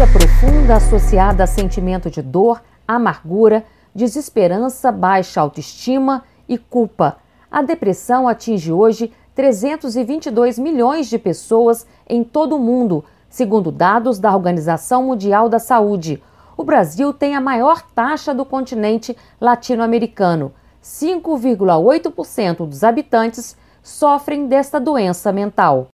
tristeza profunda associada a sentimento de dor, amargura, desesperança, baixa autoestima e culpa. A depressão atinge hoje 322 milhões de pessoas em todo o mundo, segundo dados da Organização Mundial da Saúde. O Brasil tem a maior taxa do continente latino-americano. 5,8% dos habitantes sofrem desta doença mental.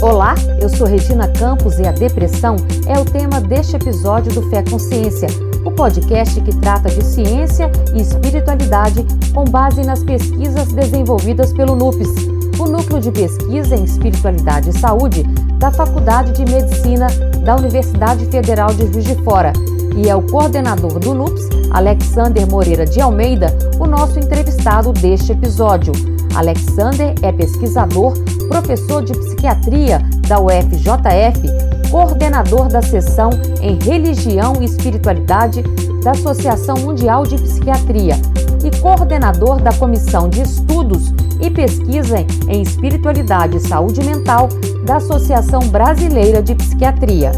Olá, eu sou Regina Campos e a depressão é o tema deste episódio do Fé Consciência, o podcast que trata de ciência e espiritualidade com base nas pesquisas desenvolvidas pelo NUPES, o Núcleo de Pesquisa em Espiritualidade e Saúde da Faculdade de Medicina da Universidade Federal de Juiz de Fora. E é o coordenador do NUPES, Alexander Moreira de Almeida, o nosso entrevistado deste episódio. Alexander é pesquisador, professor de psiquiatria da UFJF, coordenador da seção em Religião e Espiritualidade da Associação Mundial de Psiquiatria e coordenador da Comissão de Estudos e Pesquisa em Espiritualidade e Saúde Mental da Associação Brasileira de Psiquiatria.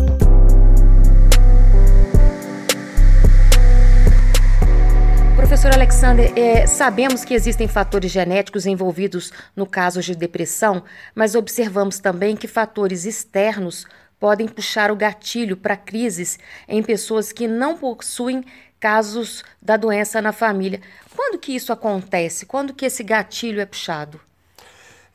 Professor Alexander, é, sabemos que existem fatores genéticos envolvidos no caso de depressão, mas observamos também que fatores externos podem puxar o gatilho para crises em pessoas que não possuem casos da doença na família. Quando que isso acontece? Quando que esse gatilho é puxado?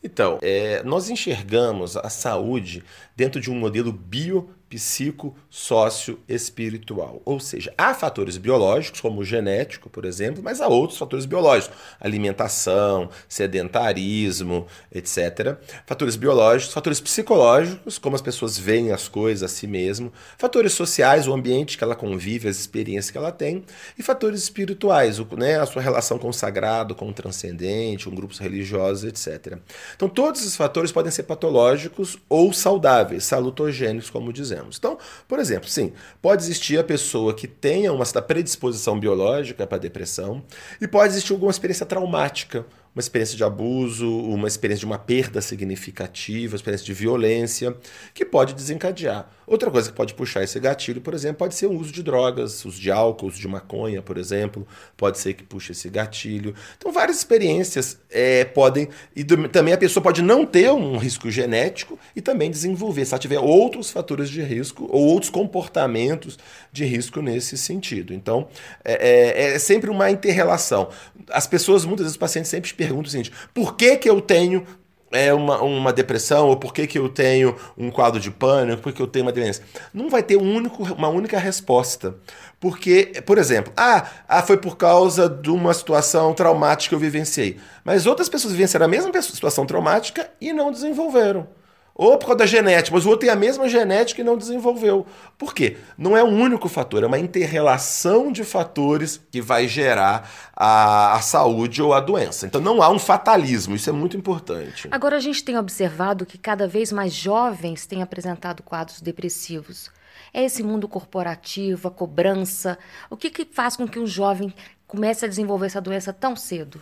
Então, é, nós enxergamos a saúde dentro de um modelo bio psico, sócio, espiritual. Ou seja, há fatores biológicos, como o genético, por exemplo, mas há outros fatores biológicos, alimentação, sedentarismo, etc. Fatores biológicos, fatores psicológicos, como as pessoas veem as coisas a si mesmo, fatores sociais, o ambiente que ela convive, as experiências que ela tem, e fatores espirituais, o, né, a sua relação com o sagrado, com o transcendente, com grupos religiosos, etc. Então, todos esses fatores podem ser patológicos ou saudáveis, salutogênicos, como dizemos. Então, por exemplo, sim, pode existir a pessoa que tenha uma predisposição biológica para depressão e pode existir alguma experiência traumática, uma experiência de abuso, uma experiência de uma perda significativa, uma experiência de violência, que pode desencadear. Outra coisa que pode puxar esse gatilho, por exemplo, pode ser o uso de drogas, uso de álcool, uso de maconha, por exemplo, pode ser que puxe esse gatilho. Então, várias experiências é, podem. E do, também a pessoa pode não ter um risco genético e também desenvolver, se ela tiver outros fatores de risco ou outros comportamentos de risco nesse sentido. Então, é, é, é sempre uma interrelação. As pessoas, muitas vezes, os pacientes sempre perguntam o seguinte: por que, que eu tenho é uma, uma depressão, ou por que, que eu tenho um quadro de pânico, por que eu tenho uma demência. Não vai ter um único, uma única resposta. Porque, por exemplo, ah, ah, foi por causa de uma situação traumática que eu vivenciei. Mas outras pessoas vivenciaram a mesma situação traumática e não desenvolveram. Ou por causa da genética, mas o outro tem a mesma genética e não desenvolveu. Por quê? Não é um único fator, é uma interrelação de fatores que vai gerar a, a saúde ou a doença. Então não há um fatalismo, isso é muito importante. Agora a gente tem observado que cada vez mais jovens têm apresentado quadros depressivos. É esse mundo corporativo, a cobrança. O que, que faz com que um jovem comece a desenvolver essa doença tão cedo?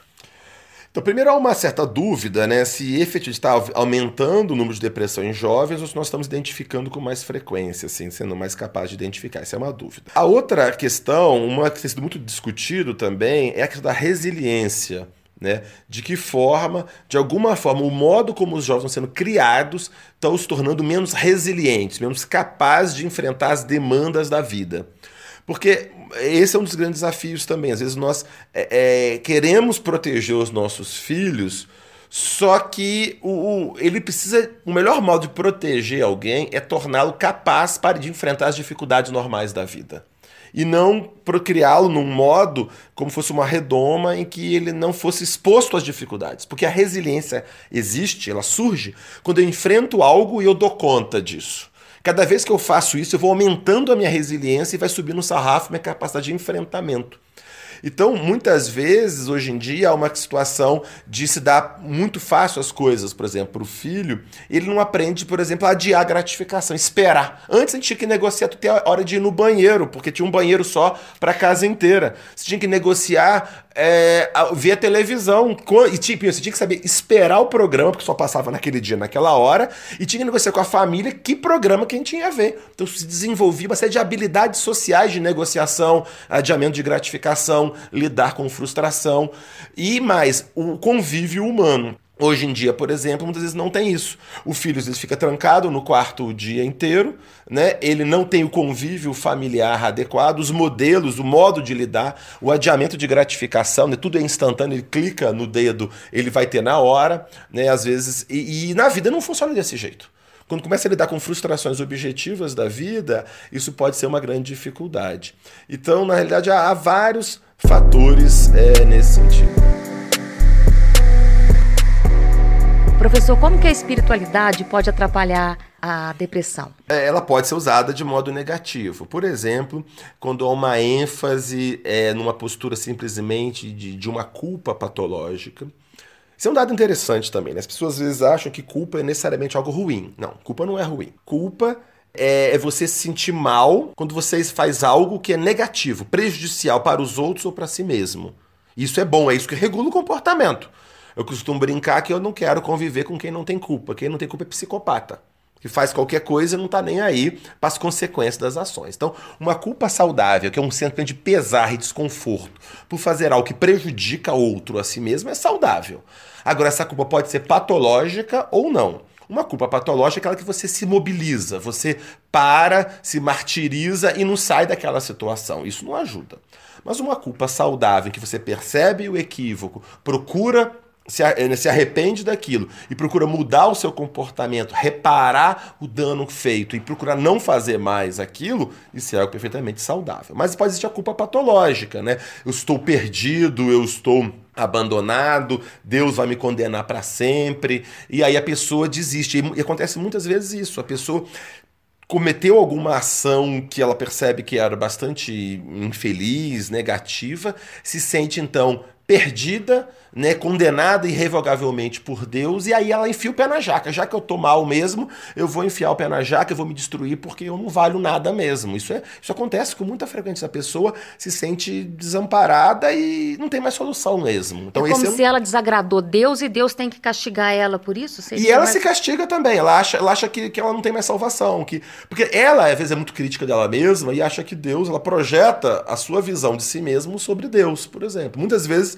Então, primeiro há uma certa dúvida, né, se efetivamente está aumentando o número de depressão em jovens ou se nós estamos identificando com mais frequência, assim, sendo mais capaz de identificar. Essa é uma dúvida. A outra questão, uma que tem sido muito discutido também, é a questão da resiliência. Né? De que forma, de alguma forma, o modo como os jovens estão sendo criados estão os tornando menos resilientes, menos capazes de enfrentar as demandas da vida. Porque esse é um dos grandes desafios também. Às vezes nós é, é, queremos proteger os nossos filhos, só que o, o, ele precisa. O melhor modo de proteger alguém é torná-lo capaz para de enfrentar as dificuldades normais da vida. E não procriá-lo num modo como fosse uma redoma em que ele não fosse exposto às dificuldades. Porque a resiliência existe, ela surge quando eu enfrento algo e eu dou conta disso. Cada vez que eu faço isso, eu vou aumentando a minha resiliência e vai subindo o sarrafo minha capacidade de enfrentamento. Então, muitas vezes, hoje em dia, há uma situação de se dar muito fácil as coisas, por exemplo, para o filho, ele não aprende, por exemplo, a adiar a gratificação, esperar. Antes a gente tinha que negociar, tu a hora de ir no banheiro, porque tinha um banheiro só para a casa inteira. Você tinha que negociar é, ver a televisão. E tipo, você tinha que saber esperar o programa, porque só passava naquele dia, naquela hora, e tinha que negociar com a família que programa que a gente ia ver. Então se desenvolvia uma série de habilidades sociais de negociação, adiamento de gratificação, lidar com frustração e mais, o convívio humano. Hoje em dia, por exemplo, muitas vezes não tem isso. O filho às vezes fica trancado no quarto o dia inteiro, né? Ele não tem o convívio familiar adequado, os modelos, o modo de lidar, o adiamento de gratificação, né? Tudo é instantâneo, ele clica no dedo, ele vai ter na hora, né? Às vezes e, e na vida não funciona desse jeito. Quando começa a lidar com frustrações objetivas da vida, isso pode ser uma grande dificuldade. Então, na realidade, há, há vários fatores é, nesse sentido. Professor, como que a espiritualidade pode atrapalhar a depressão? É, ela pode ser usada de modo negativo. Por exemplo, quando há uma ênfase é, numa postura simplesmente de, de uma culpa patológica. Isso é um dado interessante também. Né? As pessoas às vezes acham que culpa é necessariamente algo ruim. Não, culpa não é ruim. Culpa é, é você se sentir mal quando você faz algo que é negativo, prejudicial para os outros ou para si mesmo. Isso é bom, é isso que regula o comportamento. Eu costumo brincar que eu não quero conviver com quem não tem culpa. Quem não tem culpa é psicopata. Que faz qualquer coisa e não está nem aí para as consequências das ações. Então, uma culpa saudável, que é um sentimento de pesar e desconforto por fazer algo que prejudica outro a si mesmo, é saudável. Agora, essa culpa pode ser patológica ou não. Uma culpa patológica é aquela que você se mobiliza, você para, se martiriza e não sai daquela situação. Isso não ajuda. Mas uma culpa saudável, em que você percebe o equívoco, procura se, se arrepende daquilo e procura mudar o seu comportamento, reparar o dano feito e procurar não fazer mais aquilo, isso é algo perfeitamente saudável. Mas pode existir a culpa patológica, né? Eu estou perdido, eu estou abandonado, Deus vai me condenar para sempre, e aí a pessoa desiste. E acontece muitas vezes isso, a pessoa cometeu alguma ação que ela percebe que era bastante infeliz, negativa, se sente então perdida, né, condenada irrevogavelmente por Deus, e aí ela enfia o pé na jaca. Já que eu tô mal mesmo, eu vou enfiar o pé na jaca, eu vou me destruir porque eu não valho nada mesmo. Isso, é, isso acontece com muita frequência. A pessoa se sente desamparada e não tem mais solução mesmo. Então, é como é se ela desagradou Deus e Deus tem que castigar ela por isso? e ela se castiga também. Ela acha, ela acha que, que ela não tem mais salvação. Que, porque ela, às vezes, é muito crítica dela mesma e acha que Deus, ela projeta a sua visão de si mesmo sobre Deus, por exemplo. Muitas vezes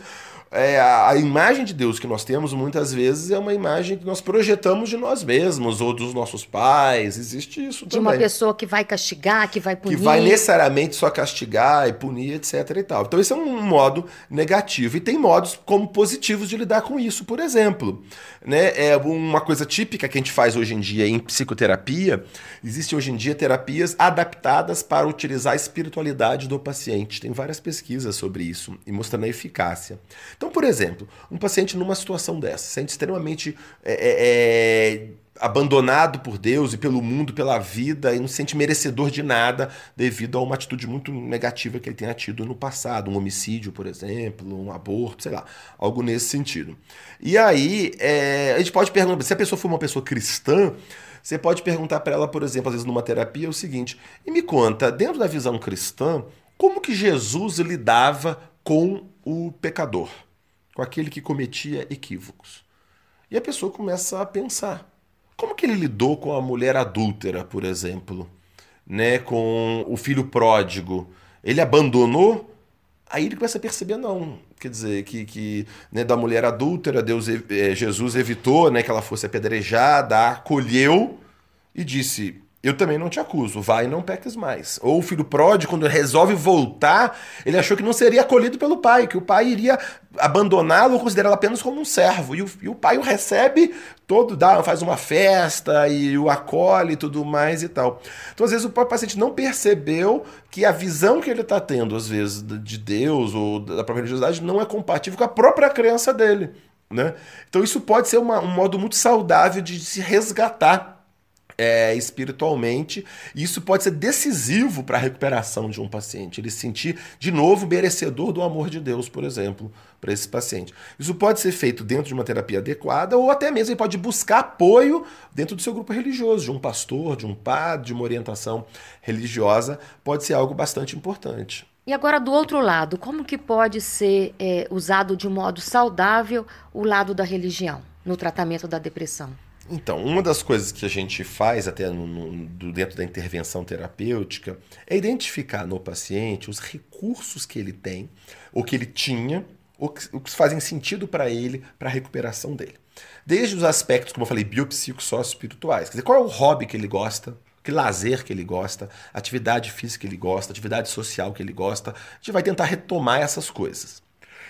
é, a, a, imagem de Deus que nós temos muitas vezes é uma imagem que nós projetamos de nós mesmos ou dos nossos pais. Existe isso de também. De uma pessoa que vai castigar, que vai punir. Que vai necessariamente só castigar e punir, etc. e tal. Então, esse é um modo negativo. E tem modos como positivos de lidar com isso. Por exemplo, né, é uma coisa típica que a gente faz hoje em dia em psicoterapia. Existem hoje em dia terapias adaptadas para utilizar a espiritualidade do paciente. Tem várias pesquisas sobre isso e mostrando a eficácia. Então, por exemplo, um paciente numa situação dessa, sente extremamente é, é, é, abandonado por Deus e pelo mundo, pela vida, e não se sente merecedor de nada devido a uma atitude muito negativa que ele tenha tido no passado, um homicídio, por exemplo, um aborto, sei lá, algo nesse sentido. E aí, é, a gente pode perguntar, se a pessoa for uma pessoa cristã, você pode perguntar para ela, por exemplo, às vezes numa terapia, o seguinte: e me conta, dentro da visão cristã, como que Jesus lidava com o pecador? Com aquele que cometia equívocos. E a pessoa começa a pensar: como que ele lidou com a mulher adúltera, por exemplo, né, com o filho pródigo? Ele abandonou? Aí ele começa a perceber não, quer dizer que, que né, da mulher adúltera Deus é, Jesus evitou, né, que ela fosse apedrejada, acolheu e disse eu também não te acuso, vai e não peques mais. Ou o filho pródigo, quando resolve voltar, ele achou que não seria acolhido pelo pai, que o pai iria abandoná-lo considerá-lo apenas como um servo. E o, e o, pai o recebe todo, dá, faz uma festa e o acolhe e tudo mais e tal. Então, às vezes, o paciente não percebeu que a visão que ele está tendo, às vezes, de Deus ou da própria religiosidade não é compatível com a própria crença dele. Né? Então, isso pode ser uma, um modo muito saudável de se resgatar é, espiritualmente, isso pode ser decisivo para a recuperação de um paciente. Ele se sentir de novo merecedor do amor de Deus, por exemplo, para esse paciente. Isso pode ser feito dentro de uma terapia adequada, ou até mesmo ele pode buscar apoio dentro do seu grupo religioso, de um pastor, de um padre, de uma orientação religiosa, pode ser algo bastante importante. E agora, do outro lado, como que pode ser é, usado de modo saudável o lado da religião no tratamento da depressão? Então, uma das coisas que a gente faz até no, no, dentro da intervenção terapêutica é identificar no paciente os recursos que ele tem, ou que ele tinha, ou que, que fazem sentido para ele, para a recuperação dele. Desde os aspectos, como eu falei, biopsicossócio-espirituais. Quer dizer, qual é o hobby que ele gosta, que lazer que ele gosta, atividade física que ele gosta, atividade social que ele gosta. A gente vai tentar retomar essas coisas.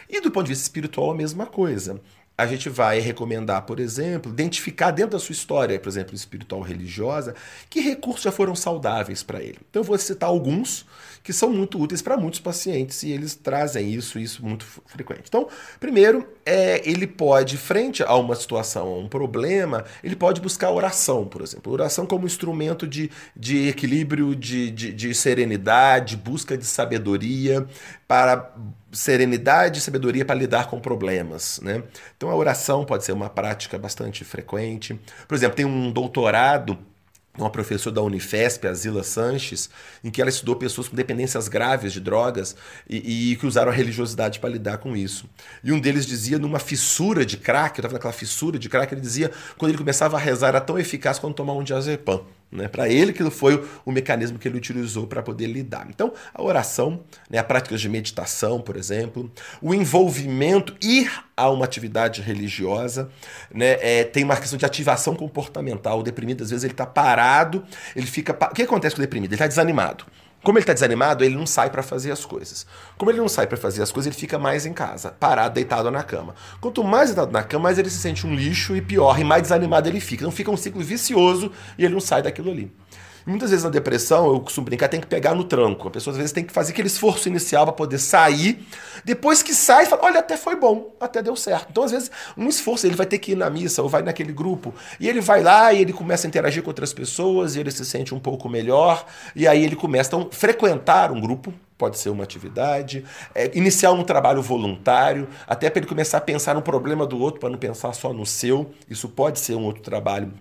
E do ponto de vista espiritual, a mesma coisa a gente vai recomendar, por exemplo, identificar dentro da sua história, por exemplo, espiritual religiosa, que recursos já foram saudáveis para ele. Então eu vou citar alguns que são muito úteis para muitos pacientes e eles trazem isso, isso muito frequente. Então, primeiro, é, ele pode, frente a uma situação, a um problema, ele pode buscar oração, por exemplo. Oração como instrumento de, de equilíbrio, de, de, de serenidade, busca de sabedoria, para serenidade e sabedoria para lidar com problemas. Né? Então a oração pode ser uma prática bastante frequente. Por exemplo, tem um doutorado uma professora da Unifesp, a Zila Sanches, em que ela estudou pessoas com dependências graves de drogas e, e que usaram a religiosidade para lidar com isso. E um deles dizia, numa fissura de crack, eu estava naquela fissura de crack, ele dizia, quando ele começava a rezar, era tão eficaz quanto tomar um diazepam. Né? Para ele, que foi o, o, mecanismo que ele utilizou para poder lidar. Então, a oração, né? a prática de meditação, por exemplo, o envolvimento, ir a uma atividade religiosa, né? É, tem uma questão de ativação comportamental. O deprimido, às vezes, ele está parado, ele fica. O que acontece com o deprimido? Ele está desanimado. Como ele está desanimado, ele não sai para fazer as coisas. Como ele não sai para fazer as coisas, ele fica mais em casa, parado, deitado na cama. Quanto mais deitado na cama, mais ele se sente um lixo e pior, e mais desanimado ele fica. Então fica um ciclo vicioso e ele não sai daquilo ali. Muitas vezes na depressão, eu costumo brincar, tem que pegar no tranco. A pessoa às vezes tem que fazer aquele esforço inicial para poder sair. Depois que sai, fala: olha, até foi bom, até deu certo. Então, às vezes, um esforço, ele vai ter que ir na missa ou vai naquele grupo. E ele vai lá e ele começa a interagir com outras pessoas e ele se sente um pouco melhor. E aí ele começa. Então, frequentar um grupo pode ser uma atividade, é, iniciar um trabalho voluntário, até para ele começar a pensar no problema do outro, para não pensar só no seu. Isso pode ser um outro trabalho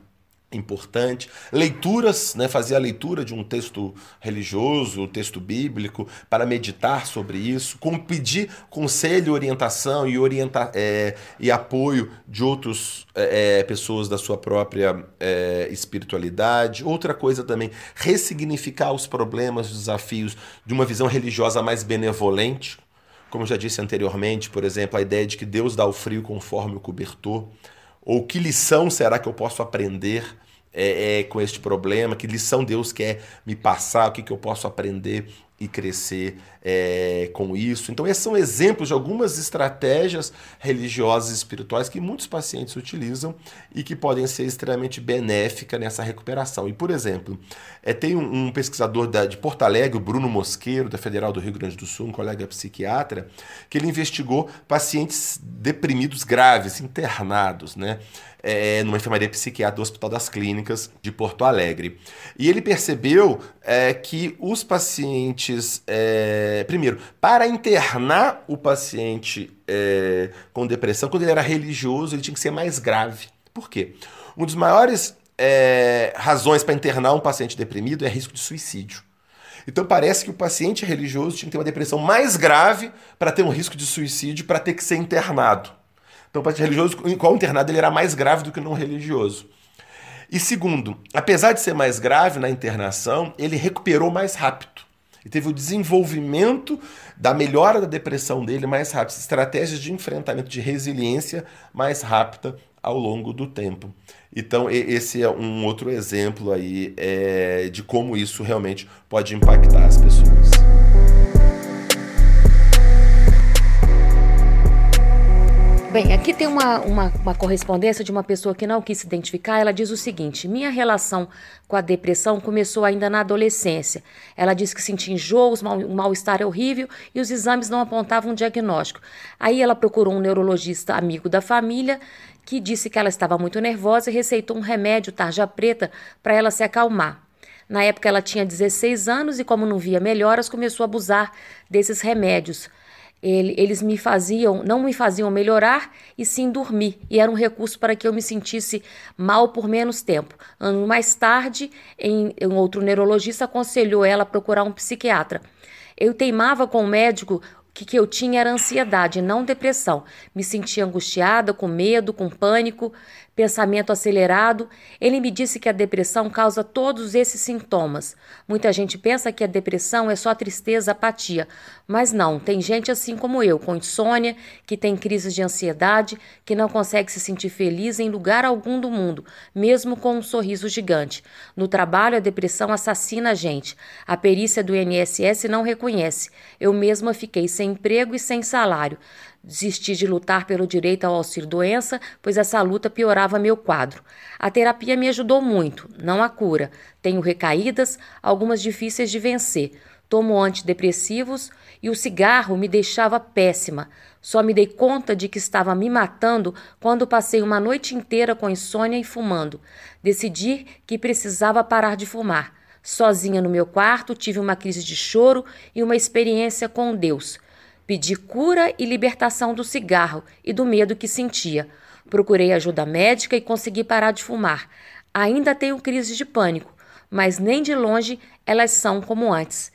importante. Leituras, né, fazer a leitura de um texto religioso, um texto bíblico, para meditar sobre isso, como pedir conselho, orientação e, orienta é, e apoio de outras é, é, pessoas da sua própria é, espiritualidade. Outra coisa também, ressignificar os problemas, os desafios de uma visão religiosa mais benevolente. Como já disse anteriormente, por exemplo, a ideia de que Deus dá o frio conforme o cobertor. Ou que lição será que eu posso aprender é, é, com este problema? Que lição Deus quer me passar? O que, que eu posso aprender e crescer é, com isso? Então, esses são exemplos de algumas estratégias religiosas e espirituais que muitos pacientes utilizam e que podem ser extremamente benéficas nessa recuperação. E, por exemplo, é, tem um, um pesquisador da, de Porto Alegre, o Bruno Mosqueiro, da Federal do Rio Grande do Sul, um colega psiquiatra, que ele investigou pacientes deprimidos graves, internados, né? é, numa enfermaria psiquiátrica do Hospital das Clínicas de Porto Alegre. E ele percebeu é, que os pacientes, é, primeiro, para internar o paciente é, com depressão, quando ele era religioso, ele tinha que ser mais grave. Por quê? Um dos maiores é, razões para internar um paciente deprimido é risco de suicídio. Então parece que o paciente religioso tinha que ter uma depressão mais grave para ter um risco de suicídio, para ter que ser internado. Então, o paciente religioso, qual internado, ele era mais grave do que o não religioso. E segundo, apesar de ser mais grave na internação, ele recuperou mais rápido. E teve o desenvolvimento da melhora da depressão dele mais rápido, estratégias de enfrentamento de resiliência mais rápida ao longo do tempo. Então, esse é um outro exemplo aí é, de como isso realmente pode impactar as pessoas. Bem, aqui tem uma, uma, uma, correspondência de uma pessoa que não quis se identificar. Ela diz o seguinte: Minha relação com a depressão começou ainda na adolescência. Ela diz que sentia enjoos, mal, um mal-estar horrível e os exames não apontavam um diagnóstico. Aí ela procurou um neurologista amigo da família que disse que ela estava muito nervosa e receitou um remédio tarja preta para ela se acalmar. Na época ela tinha 16 anos e, como não via melhoras, começou a abusar desses remédios. Ele, eles me faziam, não me faziam melhorar e sim dormir, e era um recurso para que eu me sentisse mal por menos tempo. Ano mais tarde, em, um outro neurologista aconselhou ela a procurar um psiquiatra. Eu teimava com o médico que, que eu tinha era ansiedade, não depressão. Me sentia angustiada, com medo, com pânico pensamento acelerado. Ele me disse que a depressão causa todos esses sintomas. Muita gente pensa que a depressão é só tristeza, apatia, mas não. Tem gente assim como eu, com insônia, que tem crises de ansiedade, que não consegue se sentir feliz em lugar algum do mundo, mesmo com um sorriso gigante. No trabalho, a depressão assassina a gente. A perícia do INSS não reconhece. Eu mesma fiquei sem emprego e sem salário. Desisti de lutar pelo direito ao auxílio-doença, pois essa luta piorava meu quadro. A terapia me ajudou muito, não a cura. Tenho recaídas, algumas difíceis de vencer. Tomo antidepressivos e o cigarro me deixava péssima. Só me dei conta de que estava me matando quando passei uma noite inteira com insônia e fumando. Decidi que precisava parar de fumar. Sozinha no meu quarto, tive uma crise de choro e uma experiência com Deus. Pedi cura e libertação do cigarro e do medo que sentia. Procurei ajuda médica e consegui parar de fumar. Ainda tenho crises de pânico, mas nem de longe elas são como antes.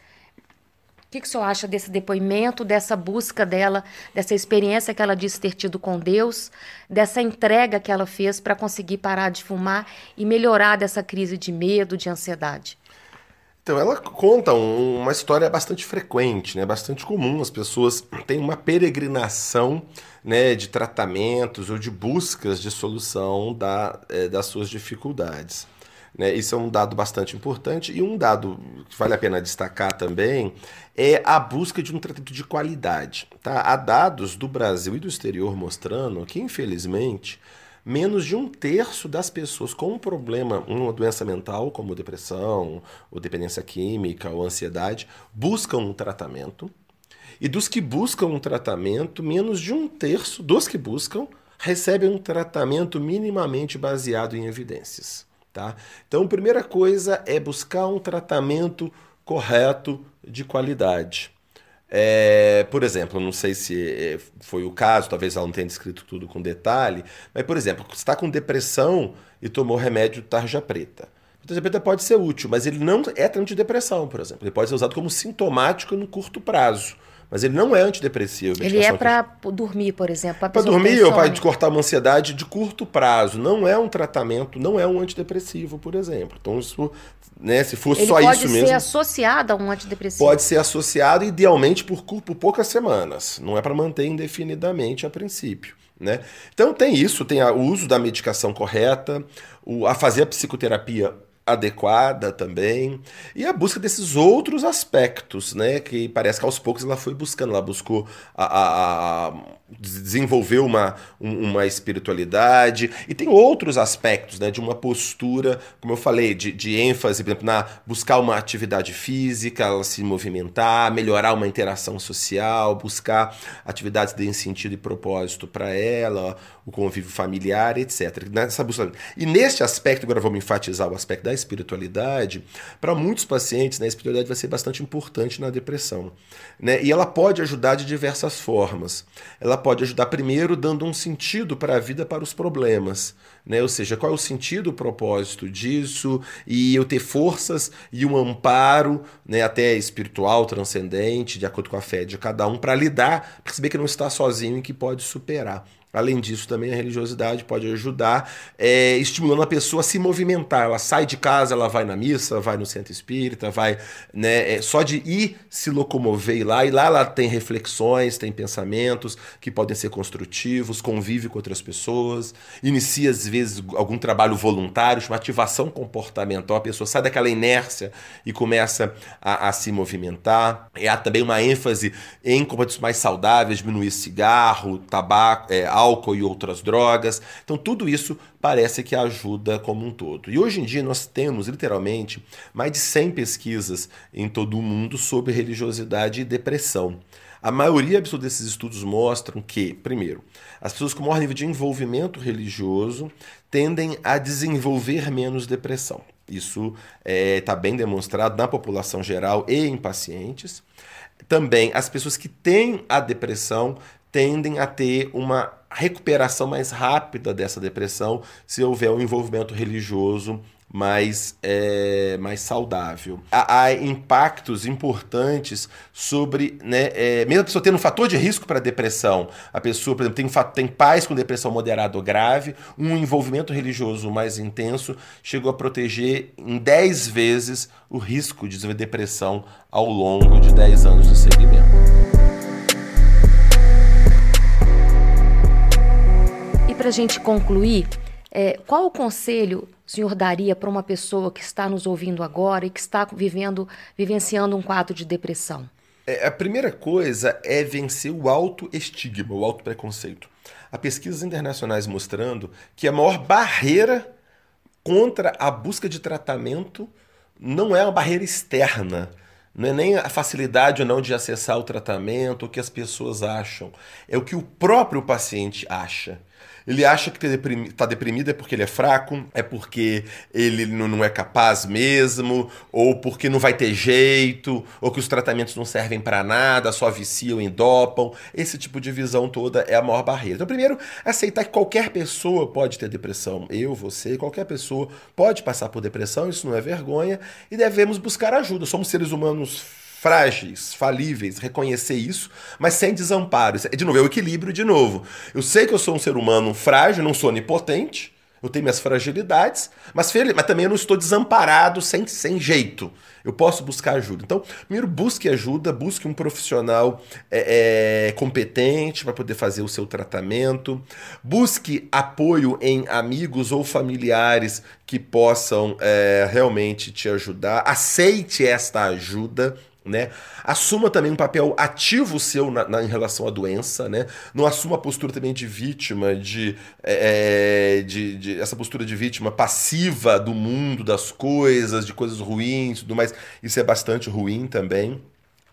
O que, que o senhor acha desse depoimento, dessa busca dela, dessa experiência que ela disse ter tido com Deus, dessa entrega que ela fez para conseguir parar de fumar e melhorar dessa crise de medo, de ansiedade? Então, ela conta um, uma história bastante frequente, né? bastante comum. As pessoas têm uma peregrinação né, de tratamentos ou de buscas de solução da, é, das suas dificuldades. Né? Isso é um dado bastante importante. E um dado que vale a pena destacar também é a busca de um tratamento de qualidade. Tá? Há dados do Brasil e do exterior mostrando que, infelizmente, menos de um terço das pessoas com um problema, uma doença mental, como depressão, ou dependência química, ou ansiedade, buscam um tratamento. E dos que buscam um tratamento, menos de um terço dos que buscam recebem um tratamento minimamente baseado em evidências. Tá? Então, a primeira coisa é buscar um tratamento correto de qualidade. É, por exemplo, não sei se é, foi o caso, talvez ela não tenha descrito tudo com detalhe, mas, por exemplo, você está com depressão e tomou remédio tarja preta. O tarja preta pode ser útil, mas ele não é antidepressão, por exemplo. Ele pode ser usado como sintomático no curto prazo. Mas ele não é antidepressivo. Ele é para dormir, por exemplo. Para dormir ou para cortar uma ansiedade de curto prazo. Não é um tratamento, não é um antidepressivo, por exemplo. Então, isso, né, se fosse ele só isso mesmo. Pode ser associado a um antidepressivo. Pode ser associado, idealmente, por, por poucas semanas. Não é para manter indefinidamente a princípio. Né? Então tem isso, tem o uso da medicação correta, o, a fazer a psicoterapia adequada também. E a busca desses outros aspectos, né, que parece que aos poucos ela foi buscando, ela buscou a, a, a desenvolver uma, uma espiritualidade. E tem outros aspectos, né, de uma postura, como eu falei, de, de ênfase, por exemplo, na buscar uma atividade física, ela se movimentar, melhorar uma interação social, buscar atividades que deem sentido e propósito para ela, o convívio familiar, etc. Nessa busca. E neste aspecto, agora vamos enfatizar o aspecto da espiritualidade, para muitos pacientes, né, a espiritualidade vai ser bastante importante na depressão. Né? E ela pode ajudar de diversas formas. Ela pode ajudar, primeiro, dando um sentido para a vida, para os problemas. Né? Ou seja, qual é o sentido, o propósito disso, e eu ter forças e um amparo, né, até espiritual, transcendente, de acordo com a fé de cada um, para lidar, perceber que não está sozinho e que pode superar. Além disso, também a religiosidade pode ajudar, é, estimulando a pessoa a se movimentar. Ela sai de casa, ela vai na missa, vai no centro espírita, vai. Né, é, só de ir se locomover lá, e lá ela tem reflexões, tem pensamentos que podem ser construtivos, convive com outras pessoas, inicia às vezes algum trabalho voluntário, uma ativação comportamental. A pessoa sai daquela inércia e começa a, a se movimentar. E há também uma ênfase em comportamentos mais saudáveis, diminuir cigarro, tabaco. É, álcool e outras drogas. Então, tudo isso parece que ajuda como um todo. E hoje em dia nós temos, literalmente, mais de 100 pesquisas em todo o mundo sobre religiosidade e depressão. A maioria absoluta desses estudos mostram que, primeiro, as pessoas com maior nível de envolvimento religioso tendem a desenvolver menos depressão. Isso está é, tá bem demonstrado na população geral e em pacientes. Também as pessoas que têm a depressão tendem a ter uma recuperação mais rápida dessa depressão se houver um envolvimento religioso mais, é, mais saudável. Há, há, impactos importantes sobre, né, é, mesmo a pessoa tendo um fator de risco para depressão, a pessoa, por exemplo, tem, tem pais com depressão moderada ou grave, um envolvimento religioso mais intenso chegou a proteger em 10 vezes o risco de desenvolver depressão ao longo de 10 anos de segmento. E para a gente concluir, é, qual o conselho o senhor daria para uma pessoa que está nos ouvindo agora e que está vivendo, vivenciando um quadro de depressão? É, a primeira coisa é vencer o autoestigma, o autopreconceito. Há pesquisas internacionais mostrando que a maior barreira contra a busca de tratamento não é uma barreira externa, não é nem a facilidade ou não de acessar o tratamento, o que as pessoas acham, é o que o próprio paciente acha. Ele acha que está deprimido é porque ele é fraco, é porque ele não é capaz mesmo, ou porque não vai ter jeito, ou que os tratamentos não servem para nada, só viciam e dopam. Esse tipo de visão toda é a maior barreira. Então, primeiro, aceitar que qualquer pessoa pode ter depressão. Eu, você, qualquer pessoa pode passar por depressão, isso não é vergonha, e devemos buscar ajuda. Somos seres humanos frágeis, falíveis, reconhecer isso, mas sem desamparo. De novo, é o equilíbrio de novo. Eu sei que eu sou um ser humano frágil, não sou onipotente, eu tenho minhas fragilidades, mas, mas também eu não estou desamparado sem, sem jeito. Eu posso buscar ajuda. Então, primeiro, busque ajuda, busque um profissional é, é, competente para poder fazer o seu tratamento. Busque apoio em amigos ou familiares que possam é, realmente te ajudar. Aceite esta ajuda. Né? Assuma também um papel ativo seu na, na, em relação à doença, né? Não assuma a postura também de vítima, de, é, de, de, essa postura de vítima passiva do mundo, das coisas, de coisas ruins, tudo mais. Isso é bastante ruim também.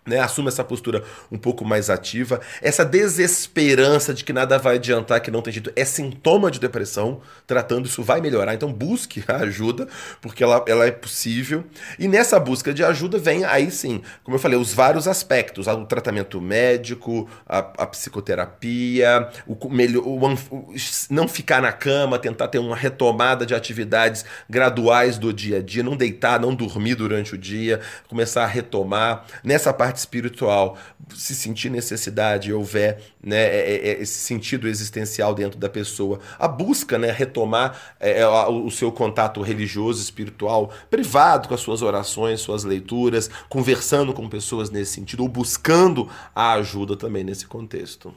Né, assume essa postura um pouco mais ativa. Essa desesperança de que nada vai adiantar, que não tem jeito, é sintoma de depressão. Tratando isso vai melhorar. Então busque a ajuda, porque ela, ela é possível. E nessa busca de ajuda vem aí sim, como eu falei, os vários aspectos: o tratamento médico, a, a psicoterapia, o, melhor, o, o, não ficar na cama, tentar ter uma retomada de atividades graduais do dia a dia, não deitar, não dormir durante o dia, começar a retomar. Nessa parte parte espiritual se sentir necessidade, houver né, é, é, é, esse sentido existencial dentro da pessoa, a busca, né, retomar é, o seu contato religioso, espiritual, privado com as suas orações, suas leituras, conversando com pessoas nesse sentido, ou buscando a ajuda também nesse contexto.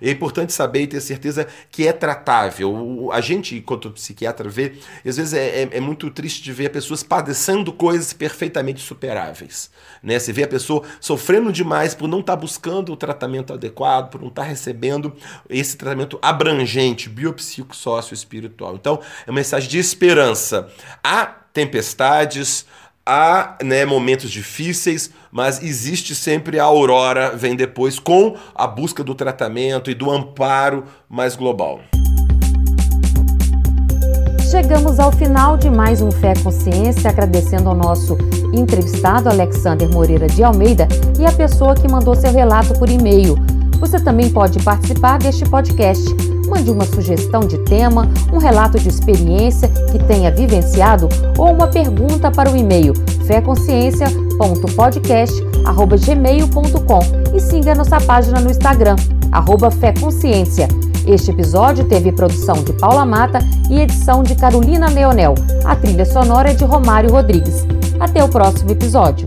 É importante saber e ter certeza que é tratável. A gente, enquanto psiquiatra, vê, às vezes é, é, é muito triste de ver pessoas padecendo coisas perfeitamente superáveis. Né? Você vê a pessoa sofrendo demais por não estar tá buscando o tratamento adequado, por não estar tá recebendo esse tratamento abrangente, biopsico, sócio, espiritual. Então, é uma mensagem de esperança. Há tempestades, há né, momentos difíceis, mas existe sempre a aurora, vem depois com a busca do tratamento e do amparo mais global. Chegamos ao final de mais um Fé Consciência, agradecendo ao nosso entrevistado Alexander Moreira de Almeida e a pessoa que mandou seu relato por e-mail. Você também pode participar deste podcast Mande uma sugestão de tema, um relato de experiência que tenha vivenciado ou uma pergunta para o e-mail feconsciência.podcast@gmail.com e siga nossa página no Instagram @feconsciência. Este episódio teve produção de Paula Mata e edição de Carolina Leonel. A trilha sonora é de Romário Rodrigues. Até o próximo episódio.